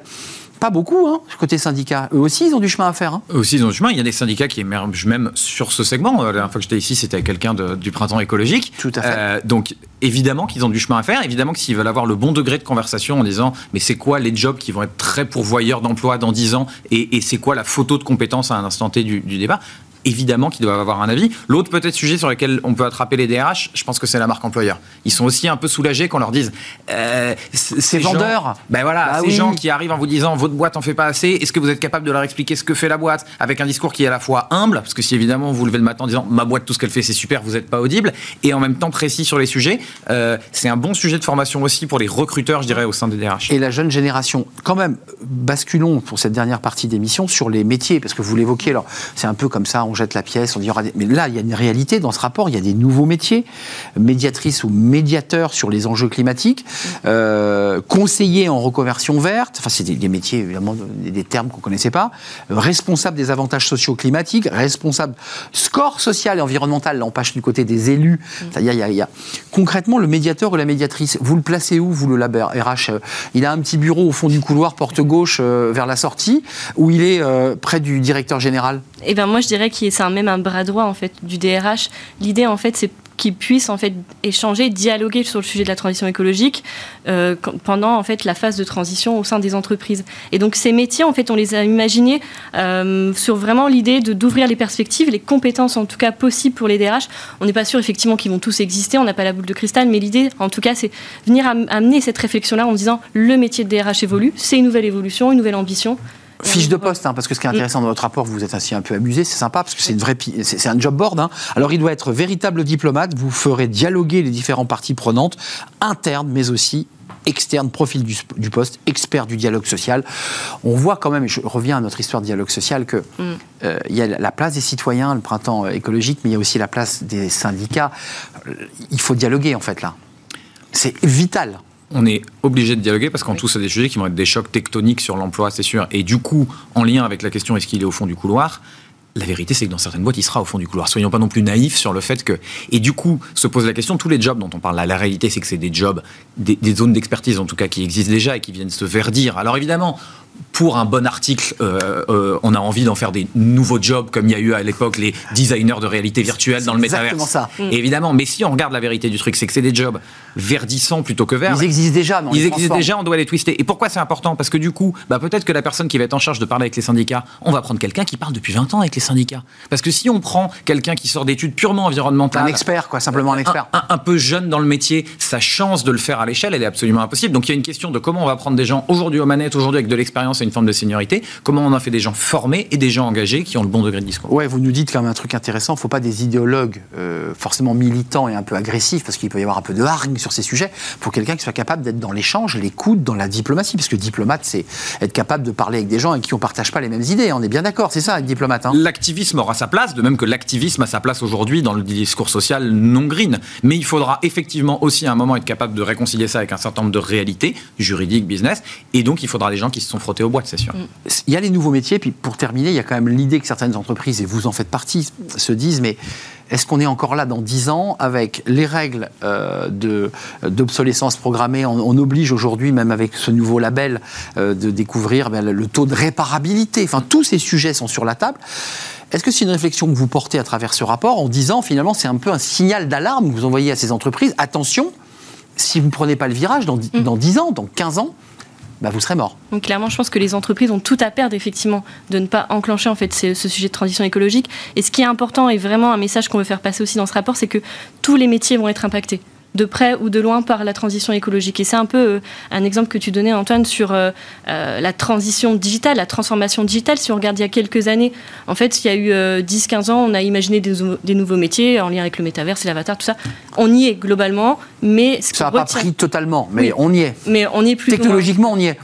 pas beaucoup, hein, côté syndicat. Eux aussi, ils ont du chemin à faire. Hein. Eux aussi, ils ont du chemin. Il y a des syndicats qui émergent même sur ce segment. La dernière fois que j'étais ici, c'était avec quelqu'un du printemps écologique. Tout à fait. Euh, donc, évidemment qu'ils ont du chemin à faire. Évidemment que s'ils veulent avoir le bon degré de conversation en disant, mais c'est quoi les jobs qui vont être très pourvoyeurs d'emploi dans 10 ans et, et c'est quoi la photo de compétences à un instant T du, du débat? Évidemment qu'ils doivent avoir un avis. L'autre peut-être sujet sur lequel on peut attraper les DRH, je pense que c'est la marque employeur. Ils sont aussi un peu soulagés qu'on leur dise euh, ces vendeurs. Ben voilà, bah ces oui. gens qui arrivent en vous disant votre boîte en fait pas assez. Est-ce que vous êtes capable de leur expliquer ce que fait la boîte avec un discours qui est à la fois humble, parce que si évidemment vous levez le matin en disant ma boîte tout ce qu'elle fait c'est super, vous n'êtes pas audible, et en même temps précis sur les sujets, euh, c'est un bon sujet de formation aussi pour les recruteurs, je dirais, au sein des DRH. Et la jeune génération, quand même, basculons pour cette dernière partie d'émission sur les métiers, parce que vous l'évoquiez. Alors c'est un peu comme ça, on jette la pièce, on dit mais là il y a une réalité dans ce rapport, il y a des nouveaux métiers, médiatrice ou médiateur sur les enjeux climatiques, euh, conseiller en reconversion verte, enfin c'est des, métiers évidemment des, termes qu'on connaissait pas, responsable des avantages sociaux climatiques, responsable score social et environnemental, là on passe du côté des élus, c'est-à-dire y, a, concrètement le médiateur ou la médiatrice, vous le placez où vous le lab RH euh, Il a un petit bureau au fond du couloir porte gauche euh, vers la sortie, ou il est près du directeur général? Eh ben moi je dirais que c'est même un bras droit en fait du DRH. L'idée en fait c'est qu'ils puissent en fait échanger, dialoguer sur le sujet de la transition écologique euh, pendant en fait la phase de transition au sein des entreprises. Et donc ces métiers en fait on les a imaginés euh, sur vraiment l'idée de d'ouvrir les perspectives, les compétences en tout cas possibles pour les DRH. On n'est pas sûr effectivement qu'ils vont tous exister, on n'a pas la boule de cristal, mais l'idée en tout cas c'est venir am amener cette réflexion là en disant le métier de DRH évolue, c'est une nouvelle évolution, une nouvelle ambition fiche de poste, hein, parce que ce qui est intéressant dans votre rapport, vous vous êtes ainsi un peu amusé, c'est sympa, parce que c'est une vraie, c'est un job board. Hein. Alors il doit être véritable diplomate. Vous ferez dialoguer les différentes parties prenantes, internes, mais aussi externe, profil du, du, poste, expert du dialogue social. On voit quand même, et je reviens à notre histoire de dialogue social, qu'il mm. euh, y a la place des citoyens, le printemps écologique, mais il y a aussi la place des syndicats. Il faut dialoguer en fait là. C'est vital on est obligé de dialoguer parce qu'en oui. touche à des sujets qui vont être des chocs tectoniques sur l'emploi, c'est sûr. Et du coup, en lien avec la question est-ce qu'il est au fond du couloir? La vérité, c'est que dans certaines boîtes, il sera au fond du couloir. Soyons pas non plus naïfs sur le fait que. Et du coup, se pose la question tous les jobs dont on parle là, la réalité, c'est que c'est des jobs, des, des zones d'expertise en tout cas, qui existent déjà et qui viennent se verdir. Alors évidemment, pour un bon article, euh, euh, on a envie d'en faire des nouveaux jobs, comme il y a eu à l'époque les designers de réalité virtuelle dans le métaverse. exactement ça. Et évidemment, mais si on regarde la vérité du truc, c'est que c'est des jobs verdissants plutôt que verts. Ils existent déjà, mais on Ils les existent déjà, on doit les twister. Et pourquoi c'est important? Parce que du coup, bah, peut-être que la personne qui va être en charge de parler avec les syndicats, on va prendre quelqu'un qui parle depuis 20 ans avec les syndicats. Parce que si on prend quelqu'un qui sort d'études purement environnementales, Un expert, quoi, simplement un expert. un, un peu jeune dans le métier, sa chance de le faire à l'échelle, elle est absolument impossible. Donc il y a une question de comment on va prendre des gens aujourd'hui aux manettes, aujourd'hui avec de l'expérience une forme de seniorité, comment on en fait des gens formés et des gens engagés qui ont le bon degré de discours. Ouais, vous nous dites quand même un truc intéressant. Il ne faut pas des idéologues euh, forcément militants et un peu agressifs, parce qu'il peut y avoir un peu de hargne sur ces sujets. Faut quelqu'un qui soit capable d'être dans l'échange, l'écoute, dans la diplomatie. Parce que diplomate, c'est être capable de parler avec des gens avec qui on ne partage pas les mêmes idées. On est bien d'accord, c'est ça, être diplomate. hein. L'activisme aura sa place, de même que l'activisme a sa place aujourd'hui dans le discours social non green. Mais il faudra effectivement aussi à un moment être capable de réconcilier ça avec un certain nombre de réalités, juridiques, business, et donc il faudra des gens qui se sont frottés aux c'est sûr. Il y a les nouveaux métiers, puis pour terminer, il y a quand même l'idée que certaines entreprises, et vous en faites partie, se disent, mais est-ce qu'on est encore là dans 10 ans avec les règles euh, de- d'obsolescence programmée? On, on oblige aujourd'hui, même avec ce nouveau label, euh, de découvrir ben, le, taux de réparabilité. Enfin, tous ces sujets sont sur la table. Est-ce que c'est une réflexion que vous portez à travers ce rapport en disant, finalement, c'est un peu un signal d'alarme que vous envoyez à ces entreprises? Attention, si vous ne prenez pas le virage dans, dix- dans 10 ans, dans 15 ans, bah, vous serez mort. Donc clairement, je pense que les entreprises ont tout à perdre effectivement de ne pas enclencher en fait ce, ce sujet de transition écologique. Et ce qui est important et vraiment un message qu'on veut faire passer aussi dans ce rapport, c'est que tous les métiers vont être impactés de près ou de loin par la transition écologique. Et c'est un peu euh, un exemple que tu donnais, Antoine, sur euh, euh, la transition digitale, la transformation digitale. Si on regarde il y a quelques années, en fait, il y a eu euh, 10-15 ans, on a imaginé des, des nouveaux métiers en lien avec le métaverse et l'avatar, tout ça. On y est globalement, mais ce Ça n'a pas pris totalement, mais Oui. on y est. mais on y est plus. Technologiquement, on y est.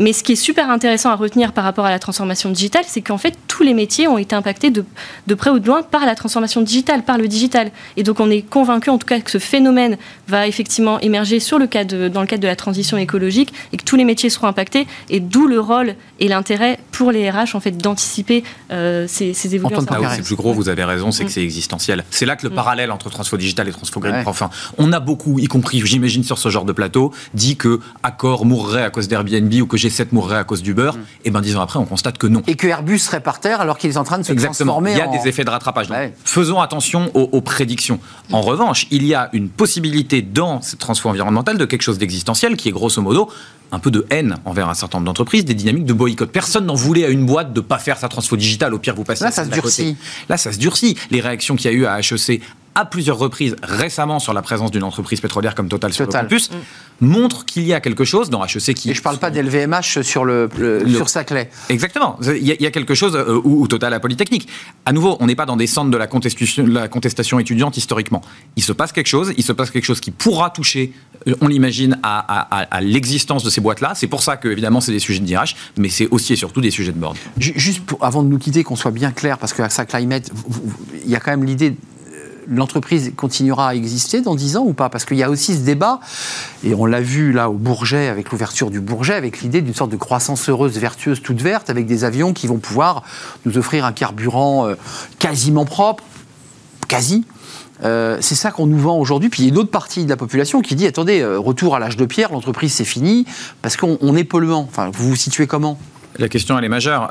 Mais ce qui est super intéressant à retenir par rapport à la transformation digitale, c'est qu'en fait, tous les métiers ont été impactés de, de près ou de loin par la transformation digitale, par le digital. Et donc, on est convaincu, en tout cas, que ce phénomène va effectivement émerger sur le cadre, dans le cadre de la transition écologique et que tous les métiers seront impactés. Et d'où le rôle et l'intérêt pour les RH, en fait, d'anticiper euh, ces, ces évolutions. Où Poincaré. c'est plus gros, vous avez raison, c'est que Mm. c'est existentiel. C'est là que le parallèle entre transfo digital et transfo green Ouais. prend fin. On a beaucoup, y compris, j'imagine, sur ce genre de plateau, dit que Accor mourrait à cause d'Airbnb ou que G7 mourrait à cause d'Uber. Et ben dix ans après, on constate que non. Et que Airbus serait par terre alors qu'il est en train de se Exactement. transformer Il y a en... des effets de rattrapage. Donc, Ouais. Faisons attention aux, aux prédictions. En revanche, il y a une possibilité dans cette transfo environnementale de quelque chose d'existentiel qui est grosso modo un peu de haine envers un certain nombre d'entreprises, des dynamiques de boycott. Personne n'en voulait à une boîte de pas faire sa transfo digitale. Au pire, vous passez Là, ça se côté. durcit. Là, ça se durcit. Les réactions qu'il y a eu à HEC à plusieurs reprises récemment sur la présence d'une entreprise pétrolière comme Total, sur Total. le campus montrent qu'il y a quelque chose dans HEC qui Et je parle pas d'LVMH sur, le, le- Le- sur Saclay. Exactement. Il y, a, il y a quelque chose euh, où, où Total a Polytechnique. À nouveau, on n'est pas dans des centres de la contestation, la contestation étudiante historiquement. Il se passe quelque chose, il se passe quelque chose qui pourra toucher, euh, on l'imagine, à, à- à- à l'existence de ces boîtes-là. C'est pour ça que, évidemment, c'est des sujets de DRH, mais c'est aussi et surtout des sujets de board. Ju- Juste pour- avant de nous quitter, qu'on soit bien clair, parce que vous- vous- il y a quand même l'idée. L'entreprise continuera à exister dans 10 ans ou pas? Parce qu'il y a aussi ce débat, et on l'a vu là au Bourget, avec l'ouverture du Bourget, avec l'idée d'une sorte de croissance heureuse, vertueuse, toute verte, avec des avions qui vont pouvoir nous offrir un carburant euh, quasiment propre, quasi. Euh, c'est ça qu'on nous vend aujourd'hui. Puis il y a une autre partie de la population qui dit attendez, euh, retour à l'âge de pierre, l'entreprise c'est fini, parce qu'on on est polluant. Enfin, vous vous situez comment? La question, elle est majeure.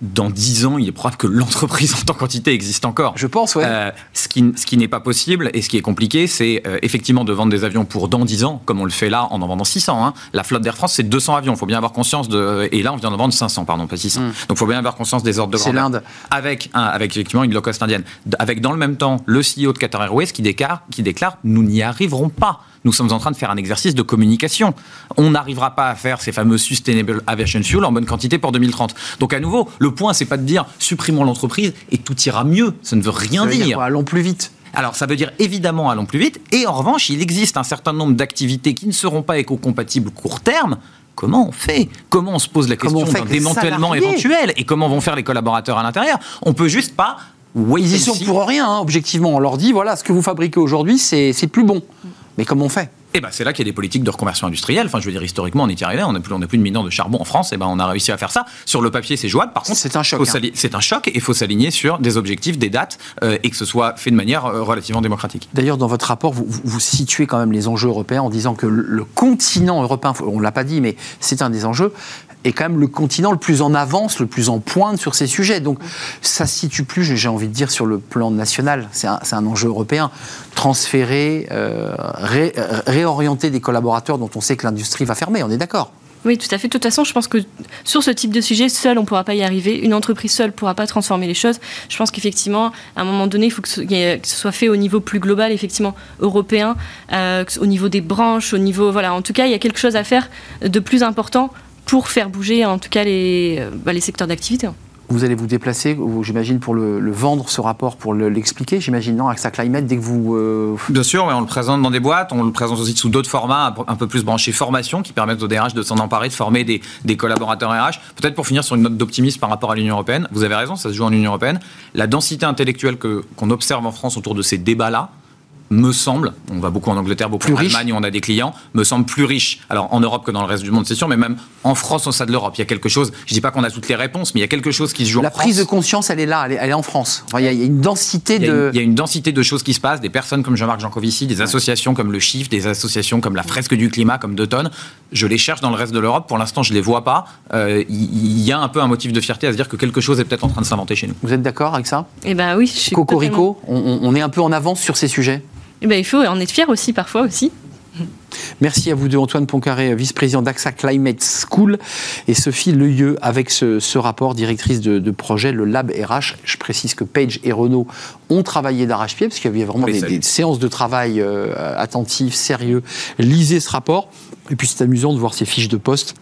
Dans 10 ans, il est probable que l'entreprise en tant qu'entité existe encore. Je pense, ouais. Euh, ce qui, ce qui n'est pas possible et ce qui est compliqué, c'est euh, effectivement de vendre des avions pour dans 10 ans, comme on le fait là en en vendant 600. hein. La flotte d'Air France, c'est 200 avions. Il faut bien avoir conscience de. Et là, on vient d'en vendre 500, pardon, pas 600. Donc il faut bien avoir conscience des ordres de Mm. C'est grandeur. l'Inde. Avec, un, avec effectivement une low cost indienne. Avec dans le même temps le CEO de Qatar Airways qui déclare, qui déclare Nous n'y arriverons pas. Nous sommes en train de faire un exercice de communication. On n'arrivera pas à faire ces fameux Sustainable Aviation Fuel en bonne quantité pour 2030. Donc à nouveau, le point, c'est pas de dire supprimons l'entreprise et tout ira mieux. Ça ne veut rien Ça veut dire dire. quoi? Allons plus vite. Alors, ça veut dire évidemment allons plus vite. Et en revanche, il existe un certain nombre d'activités qui ne seront pas éco-compatibles court terme. Comment on fait? Comment on se pose la question d'un démantèlement éventuel? Et comment vont faire les collaborateurs à l'intérieur? On peut juste pas. Ils y sont pour rien, hein, objectivement. On leur dit voilà, ce que vous fabriquez aujourd'hui, c'est c'est plus bon. Mais comment on fait? Et ben c'est là qu'il y a des politiques de reconversion industrielle. Enfin, je veux dire, historiquement, on est arrivé, on n'a plus, on a plus de mineurs de charbon en France, et ben on a réussi à faire ça. Sur le papier, c'est jouable. Par contre, c'est un choc. Hein. C'est un choc, et il faut s'aligner sur des objectifs, des dates, euh, et que ce soit fait de manière euh, relativement démocratique. D'ailleurs, dans votre rapport, vous, vous, situez quand même les enjeux européens en disant que le, continent européen, on l'a pas dit, mais c'est un des enjeux, est quand même le continent le plus en avance, le plus en pointe sur ces sujets. Donc ça se situe plus, j'ai envie de dire, sur le plan national. C'est un, un, enjeu européen. Transférer, euh, ré, euh, réorienter des collaborateurs dont on sait que l'industrie va fermer, on est d'accord oui, tout à fait. De toute façon, je pense que sur ce type de sujet, seul, on ne pourra pas y arriver. Une entreprise seule ne pourra pas transformer les choses. Je pense qu'effectivement, à un moment donné, il faut que ce, soit fait au niveau plus global, effectivement, européen, euh, au niveau des branches, au niveau... Voilà, en tout cas, il y a quelque chose à faire de plus important pour faire bouger en tout cas les, euh, bah, les secteurs d'activité. Vous allez vous déplacer, j'imagine, pour le, vendre, ce rapport, pour l'expliquer, j'imagine, non, AXA Climate, dès que vous... Euh, Bien sûr, on le présente dans des boîtes, on le présente aussi sous d'autres formats, un peu plus branchés formation, qui permettent au DRH de s'en emparer, de former des, des collaborateurs RH. Peut-être pour finir sur une note d'optimisme par rapport à l'Union Européenne, vous avez raison, ça se joue en Union Européenne. La densité intellectuelle qu'on observe en France autour de ces débats-là, me semble, on va beaucoup en Angleterre, beaucoup en Allemagne, où on a des clients, me semble plus riche. Alors en Europe que dans le reste du monde, c'est sûr, mais même en France, au sein de l'Europe, il y a quelque chose. Je dis pas qu'on a toutes les réponses, mais il y a quelque chose qui se joue. La prise de conscience, elle est là, elle est, en France. il, y a, une densité de. il y a une densité de choses qui se passent. Des personnes comme Jean-Marc Jancovici, des associations comme le Chiffre, des associations comme la Fresque du Climat, comme Deuton. Je les cherche dans le reste de l'Europe. Pour l'instant, je les vois pas. Euh, il y, a un peu un motif de fierté à se dire que quelque chose est peut-être en train de s'inventer chez nous. Vous êtes d'accord avec ça? Eh ben oui. Je suis Cocorico, on est un peu en avance sur ces sujets? Eh ben, il faut en être fier aussi parfois aussi. Merci à vous deux, Antoine Poncaré, vice-président d'AXA Climate School, et Sophie Leyeux avec ce, rapport, directrice de, projet, le Lab RH. Je précise que Page et Renault ont travaillé d'arrache-pied, parce qu'il y avait vraiment des, séances de travail euh, attentives, sérieux. Lisez ce rapport. Et puis c'est amusant de voir ces fiches de poste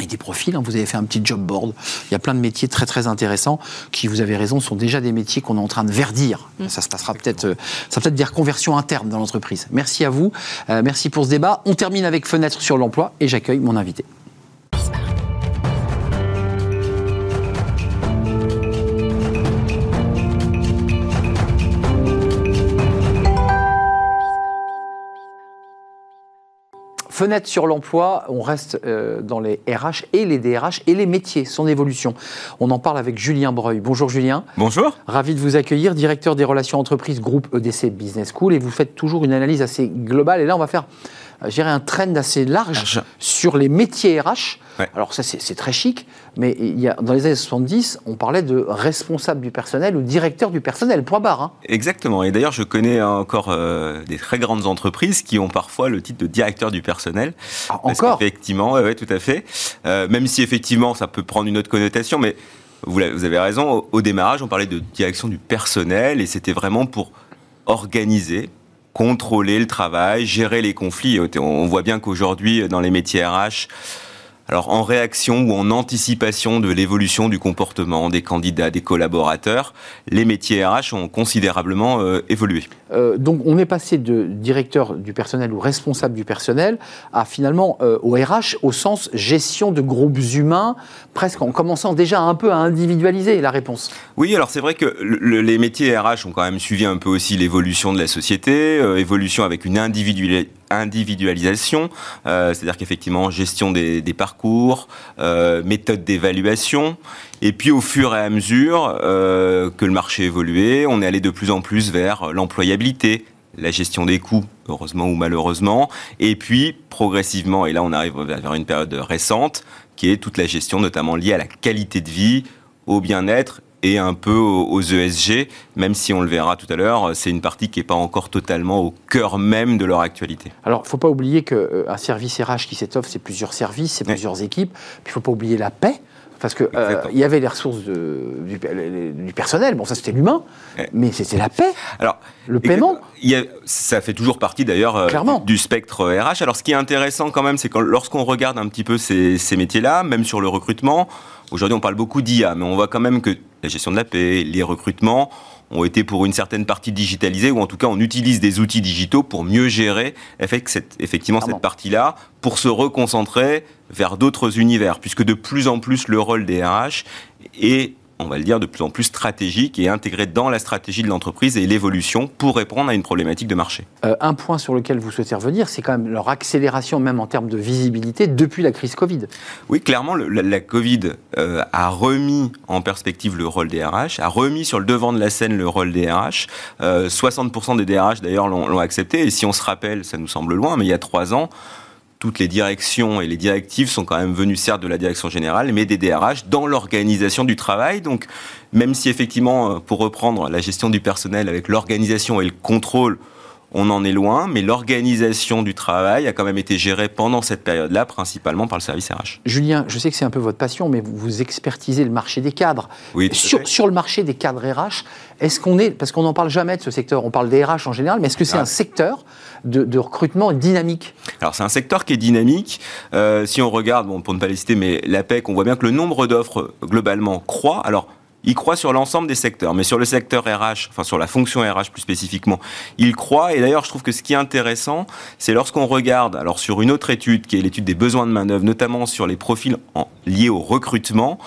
et des profils. Hein. Vous avez fait un petit job board. Il y a plein de métiers très très intéressants qui, vous avez raison, sont déjà des métiers qu'on est en train de verdir. Mm. Ça se passera peut-être, euh, ça peut-être des reconversions internes dans l'entreprise. Merci à vous. Euh, merci pour ce débat. On termine avec Fenêtre sur l'emploi et j'accueille mon invité. Fenêtre sur l'emploi, on reste euh, dans les RH et les DRH et les métiers, son évolution. On en parle avec Julien Breuil. Bonjour Julien. Bonjour. Ravi de vous accueillir, directeur des relations entreprises groupe EDC Business School et vous faites toujours une analyse assez globale et là on va faire gérer un trend assez large sur les métiers RH. Alors ça, c'est très chic, mais il y a, dans les années 70, on parlait de responsable du personnel ou directeur du personnel, point barre. Hein. Exactement, et d'ailleurs, je connais encore euh, des très grandes entreprises qui ont parfois le titre de directeur du personnel. Ah, encore? Effectivement, oui, tout à fait. Euh, même si effectivement, ça peut prendre une autre connotation, mais vous, avez raison, au démarrage, on parlait de direction du personnel, et c'était vraiment pour organiser, contrôler le travail, gérer les conflits. On voit bien qu'aujourd'hui, dans les métiers RH, alors en réaction ou en anticipation de l'évolution du comportement des candidats, des collaborateurs, les métiers RH ont considérablement euh, évolué. Euh, donc on est passé de directeur du personnel ou responsable du personnel à finalement euh, au RH au sens gestion de groupes humains, presque en commençant déjà un peu à individualiser la réponse. Oui, alors c'est vrai que les métiers RH ont quand même suivi un peu aussi l'évolution de la société, évolution avec une individualité individualisation, euh, c'est-à-dire qu'effectivement gestion des, parcours, euh, méthode d'évaluation, et puis au fur et à mesure euh, que le marché évoluait, on est allé de plus en plus vers l'employabilité, la gestion des coûts, heureusement ou malheureusement, et puis progressivement, et là on arrive vers une période récente, qui est toute la gestion notamment liée à la qualité de vie, au bien-être et un peu aux ESG, même si on le verra tout à l'heure, c'est une partie qui n'est pas encore totalement au cœur même de leur actualité. Alors, il ne faut pas oublier qu'un euh, service RH qui s'étoffe, c'est plusieurs services, c'est plusieurs équipes. il ne faut pas oublier la paix. Parce qu'il euh, y avait les ressources du, personnel, bon ça c'était l'humain, mais c'était la paix, Alors, le paiement. ça fait toujours partie d'ailleurs euh, du spectre RH. Alors ce qui est intéressant quand même, c'est que lorsqu'on regarde un petit peu ces, ces métiers-là, même sur le recrutement, aujourd'hui on parle beaucoup d'IA, mais on voit quand même que la gestion de la paix, les recrutements ont été pour une certaine partie digitalisés, ou en tout cas on utilise des outils digitaux pour mieux gérer effectivement cette partie-là, pour se reconcentrer vers d'autres univers, puisque de plus en plus le rôle des RH est on va le dire, de plus en plus stratégique et intégré dans la stratégie de l'entreprise et l'évolution pour répondre à une problématique de marché. Euh, un point sur lequel vous souhaitez revenir, c'est quand même leur accélération, même en termes de visibilité, depuis la crise Covid. Oui, clairement, le, la, la, Covid euh, a remis en perspective le rôle des RH, a remis sur le devant de la scène le rôle des RH. Euh, 60% des DRH, d'ailleurs, l'ont accepté. Et si on se rappelle, ça nous semble loin, mais il y a trois ans, toutes les directions et les directives sont quand même venues certes de la direction générale, mais des DRH dans l'organisation du travail. Donc, même si effectivement, euh, pour reprendre la gestion du personnel avec l'organisation et le contrôle, on en est loin, mais l'organisation du travail a quand même été gérée pendant cette période-là, principalement par le service RH. Julien, je sais que c'est un peu votre passion, mais vous expertisez le marché des cadres. Oui, sur, sur, le marché des cadres RH, est-ce qu'on est, parce qu'on n'en parle jamais de ce secteur, on parle des RH en général, mais est-ce que c'est ah. un secteur de, de, recrutement dynamique? Alors c'est un secteur qui est dynamique. Euh, si on regarde, bon, pour ne pas les citer, mais l'APEC, on voit bien que le nombre d'offres globalement croît. Alors il croit sur l'ensemble des secteurs, mais sur le secteur RH, enfin sur la fonction RH plus spécifiquement, il croit. Et d'ailleurs, je trouve que ce qui est intéressant, c'est lorsqu'on regarde, alors sur une autre étude, qui est l'étude des besoins de main-d'œuvre, notamment sur les profils liés au recrutement,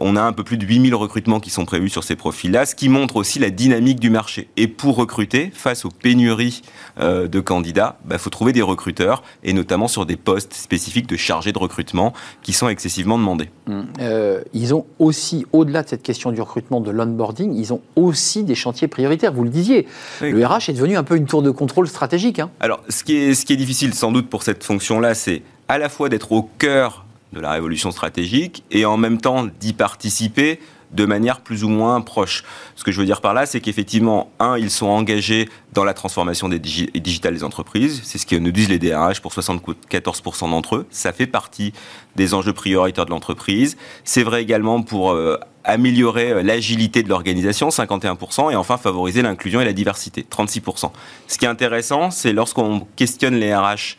on a un peu plus de 8000 recrutements qui sont prévus sur ces profils-là, ce qui montre aussi la dynamique du marché. Et pour recruter, face aux pénuries euh, de candidats, il bah, faut trouver des recruteurs, et notamment sur des postes spécifiques de chargés de recrutement qui sont excessivement demandés. Mmh. Euh, ils ont aussi, au-delà de cette question du recrutement, de l'onboarding, ils ont aussi des chantiers prioritaires. Vous le disiez, oui. le RH est devenu un peu une tour de contrôle stratégique. Hein. Alors, ce qui, est, ce qui est difficile sans doute pour cette fonction-là, c'est à la fois d'être au cœur de la révolution stratégique et en même temps d'y participer de manière plus ou moins proche. Ce que je veux dire par là, c'est qu'effectivement, un, ils sont engagés dans la transformation des digi digitales des entreprises. C'est ce que nous disent les DRH pour 74% d'entre eux. Ça fait partie des enjeux prioritaires de l'entreprise. C'est vrai également pour euh, améliorer l'agilité de l'organisation, 51%, et enfin favoriser l'inclusion et la diversité, 36%. Ce qui est intéressant, c'est lorsqu'on questionne les RH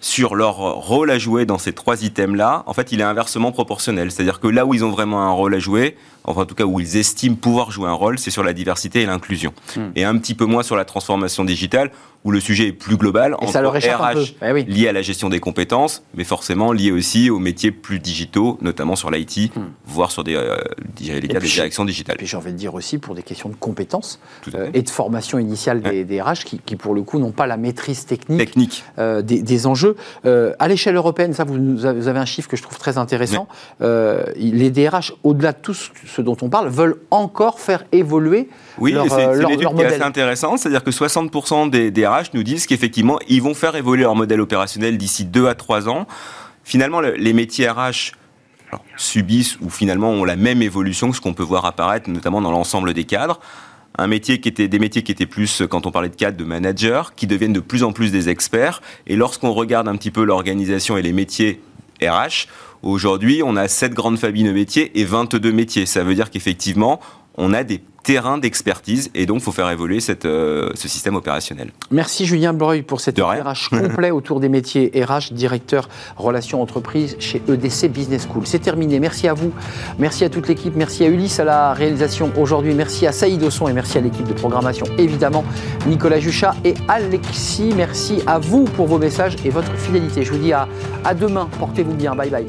sur leur rôle à jouer dans ces trois items-là, en fait, il est inversement proportionnel. C'est-à-dire que là où ils ont vraiment un rôle à jouer, enfin en tout cas où ils estiment pouvoir jouer un rôle, c'est sur la diversité et l'inclusion. Mmh. Et un petit peu moins sur la transformation digitale, où le sujet est plus global, et ça leur RH. Eh oui. lié à la gestion des compétences, mais forcément lié aussi aux métiers plus digitaux, notamment sur l'IT, mmh. voire sur des, euh, des directions digitales. Et j'ai envie de dire aussi pour des questions de compétences euh, et de formation initiale des, ouais. des RH qui, qui, pour le coup, n'ont pas la maîtrise technique, technique. Euh, des, enjeux. Euh, à l'échelle européenne, ça, vous avez un chiffre que je trouve très intéressant. Ouais. les DRH, au-delà de tout ce dont on parle, veulent encore faire évoluer oui, leur, c'est leur, leur qui est assez intéressante, c'est-à-dire que 60% des DRH nous disent qu'effectivement, ils vont faire évoluer leur modèle opérationnel d'ici 2 à 3 ans. Finalement, le, les métiers RH subissent ou finalement ont la même évolution que ce qu'on peut voir apparaître, notamment dans l'ensemble des cadres. Un métier qui était des métiers qui étaient plus, quand on parlait de cadres, de managers, qui deviennent de plus en plus des experts. Et lorsqu'on regarde un petit peu l'organisation et les métiers RH, aujourd'hui, on a 7 grandes familles de métiers et 22 métiers. Ça veut dire qu'effectivement, on a des terrain d'expertise et donc il faut faire évoluer cette, euh, ce système opérationnel. Merci Julien Breuil pour cet RH (laughs) complet autour des métiers RH, directeur relations entreprises chez EDC Business School. C'est terminé, merci à vous, merci à toute l'équipe, merci à Ulysse à la réalisation aujourd'hui, merci à Saïd Osson et merci à l'équipe de programmation évidemment, Nicolas Juchat et Alexis, merci à vous pour vos messages et votre fidélité. Je vous dis à, à demain, portez-vous bien, bye bye.